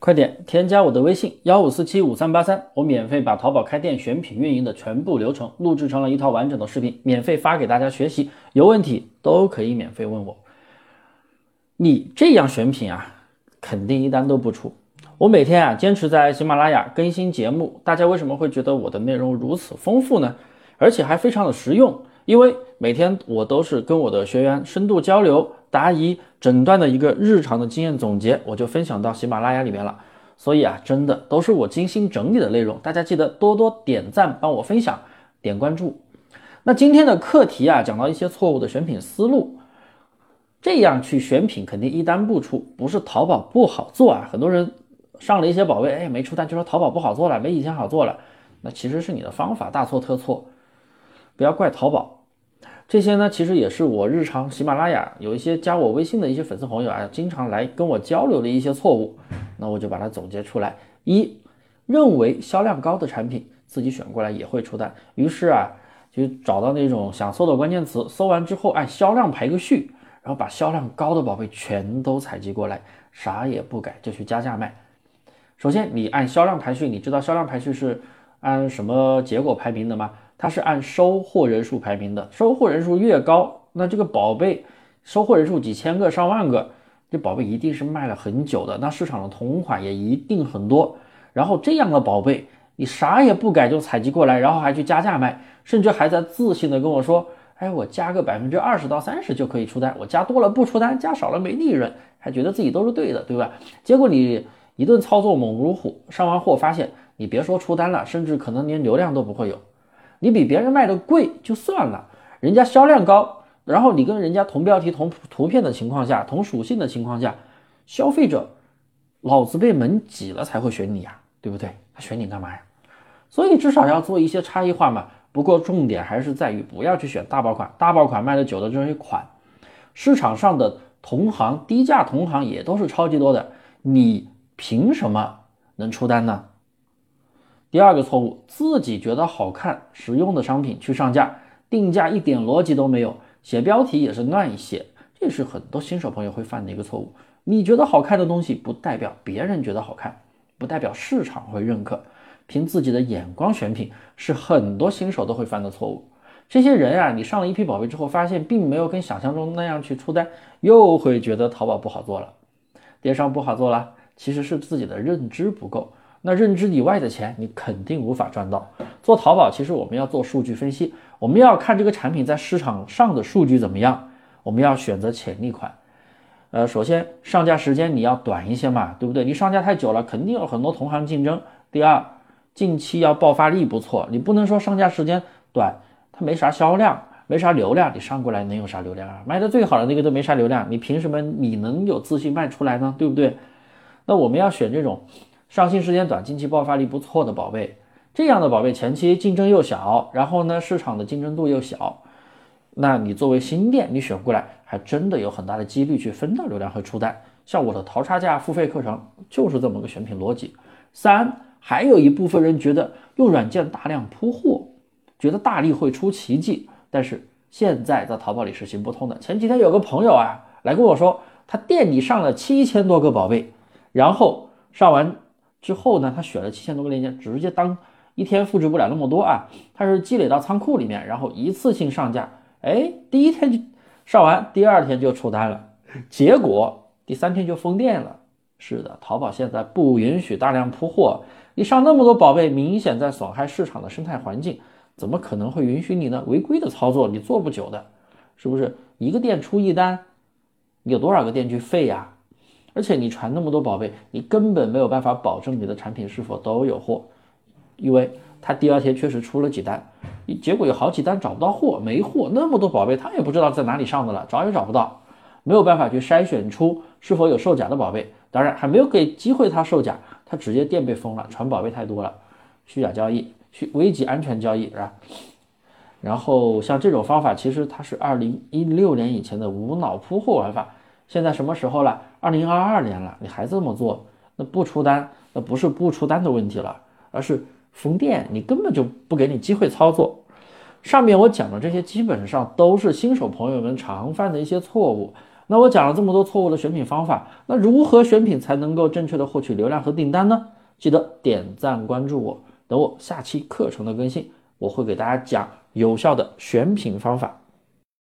快点添加我的微信幺五四七五三八三，我免费把淘宝开店选品运营的全部流程录制成了一套完整的视频，免费发给大家学习，有问题都可以免费问我。你这样选品啊，肯定一单都不出。我每天啊坚持在喜马拉雅更新节目，大家为什么会觉得我的内容如此丰富呢？而且还非常的实用，因为每天我都是跟我的学员深度交流。答疑诊断的一个日常的经验总结，我就分享到喜马拉雅里面了。所以啊，真的都是我精心整理的内容，大家记得多多点赞，帮我分享，点关注。那今天的课题啊，讲到一些错误的选品思路，这样去选品肯定一单不出，不是淘宝不好做啊。很多人上了一些宝贝，哎，没出单就说淘宝不好做了，没以前好做了，那其实是你的方法大错特错，不要怪淘宝。这些呢，其实也是我日常喜马拉雅有一些加我微信的一些粉丝朋友啊，经常来跟我交流的一些错误，那我就把它总结出来。一，认为销量高的产品自己选过来也会出单，于是啊，就找到那种想搜的关键词，搜完之后按销量排个序，然后把销量高的宝贝全都采集过来，啥也不改就去加价卖。首先，你按销量排序，你知道销量排序是按什么结果排名的吗？它是按收货人数排名的，收货人数越高，那这个宝贝收货人数几千个、上万个，这宝贝一定是卖了很久的，那市场的同款也一定很多。然后这样的宝贝，你啥也不改就采集过来，然后还去加价卖，甚至还在自信的跟我说：“哎，我加个百分之二十到三十就可以出单，我加多了不出单，加少了没利润，还觉得自己都是对的，对吧？”结果你一顿操作猛如虎，上完货发现，你别说出单了，甚至可能连流量都不会有。你比别人卖的贵就算了，人家销量高，然后你跟人家同标题、同图片的情况下，同属性的情况下，消费者老子被门挤了才会选你呀，对不对？他选你干嘛呀？所以至少要做一些差异化嘛。不过重点还是在于不要去选大爆款，大爆款卖的久的这些款，市场上的同行低价同行也都是超级多的，你凭什么能出单呢？第二个错误，自己觉得好看、实用的商品去上架，定价一点逻辑都没有，写标题也是乱写，这是很多新手朋友会犯的一个错误。你觉得好看的东西，不代表别人觉得好看，不代表市场会认可。凭自己的眼光选品，是很多新手都会犯的错误。这些人啊，你上了一批宝贝之后，发现并没有跟想象中那样去出单，又会觉得淘宝不好做了，电商不好做了，其实是自己的认知不够。那认知以外的钱，你肯定无法赚到。做淘宝，其实我们要做数据分析，我们要看这个产品在市场上的数据怎么样，我们要选择潜力款。呃，首先上架时间你要短一些嘛，对不对？你上架太久了，肯定有很多同行竞争。第二，近期要爆发力不错，你不能说上架时间短，它没啥销量，没啥流量，你上过来能有啥流量啊？卖的最好的那个都没啥流量，你凭什么你能有自信卖出来呢？对不对？那我们要选这种。上新时间短，近期爆发力不错的宝贝，这样的宝贝前期竞争又小，然后呢市场的竞争度又小，那你作为新店，你选过来还真的有很大的几率去分到流量和出单。像我的淘差价付费课程就是这么个选品逻辑。三，还有一部分人觉得用软件大量铺货，觉得大力会出奇迹，但是现在在淘宝里是行不通的。前几天有个朋友啊来跟我说，他店里上了七千多个宝贝，然后上完。之后呢，他选了七千多个链接，直接当一天复制不了那么多啊，他是积累到仓库里面，然后一次性上架。哎，第一天就上完，第二天就出单了，结果第三天就封店了。是的，淘宝现在不允许大量铺货，你上那么多宝贝，明显在损害市场的生态环境，怎么可能会允许你呢？违规的操作你做不久的，是不是？一个店出一单，有多少个店去废呀？而且你传那么多宝贝，你根本没有办法保证你的产品是否都有货，因为他第二天确实出了几单，结果有好几单找不到货，没货，那么多宝贝他也不知道在哪里上的了，找也找不到，没有办法去筛选出是否有售假的宝贝。当然还没有给机会他售假，他直接店被封了，传宝贝太多了，虚假交易，虚危及安全交易是吧？然后像这种方法，其实它是二零一六年以前的无脑铺货玩法。现在什么时候了？二零二二年了，你还这么做，那不出单，那不是不出单的问题了，而是封店，你根本就不给你机会操作。上面我讲的这些，基本上都是新手朋友们常犯的一些错误，那我讲了这么多错误的选品方法，那如何选品才能够正确的获取流量和订单呢？记得点赞关注我，等我下期课程的更新，我会给大家讲有效的选品方法。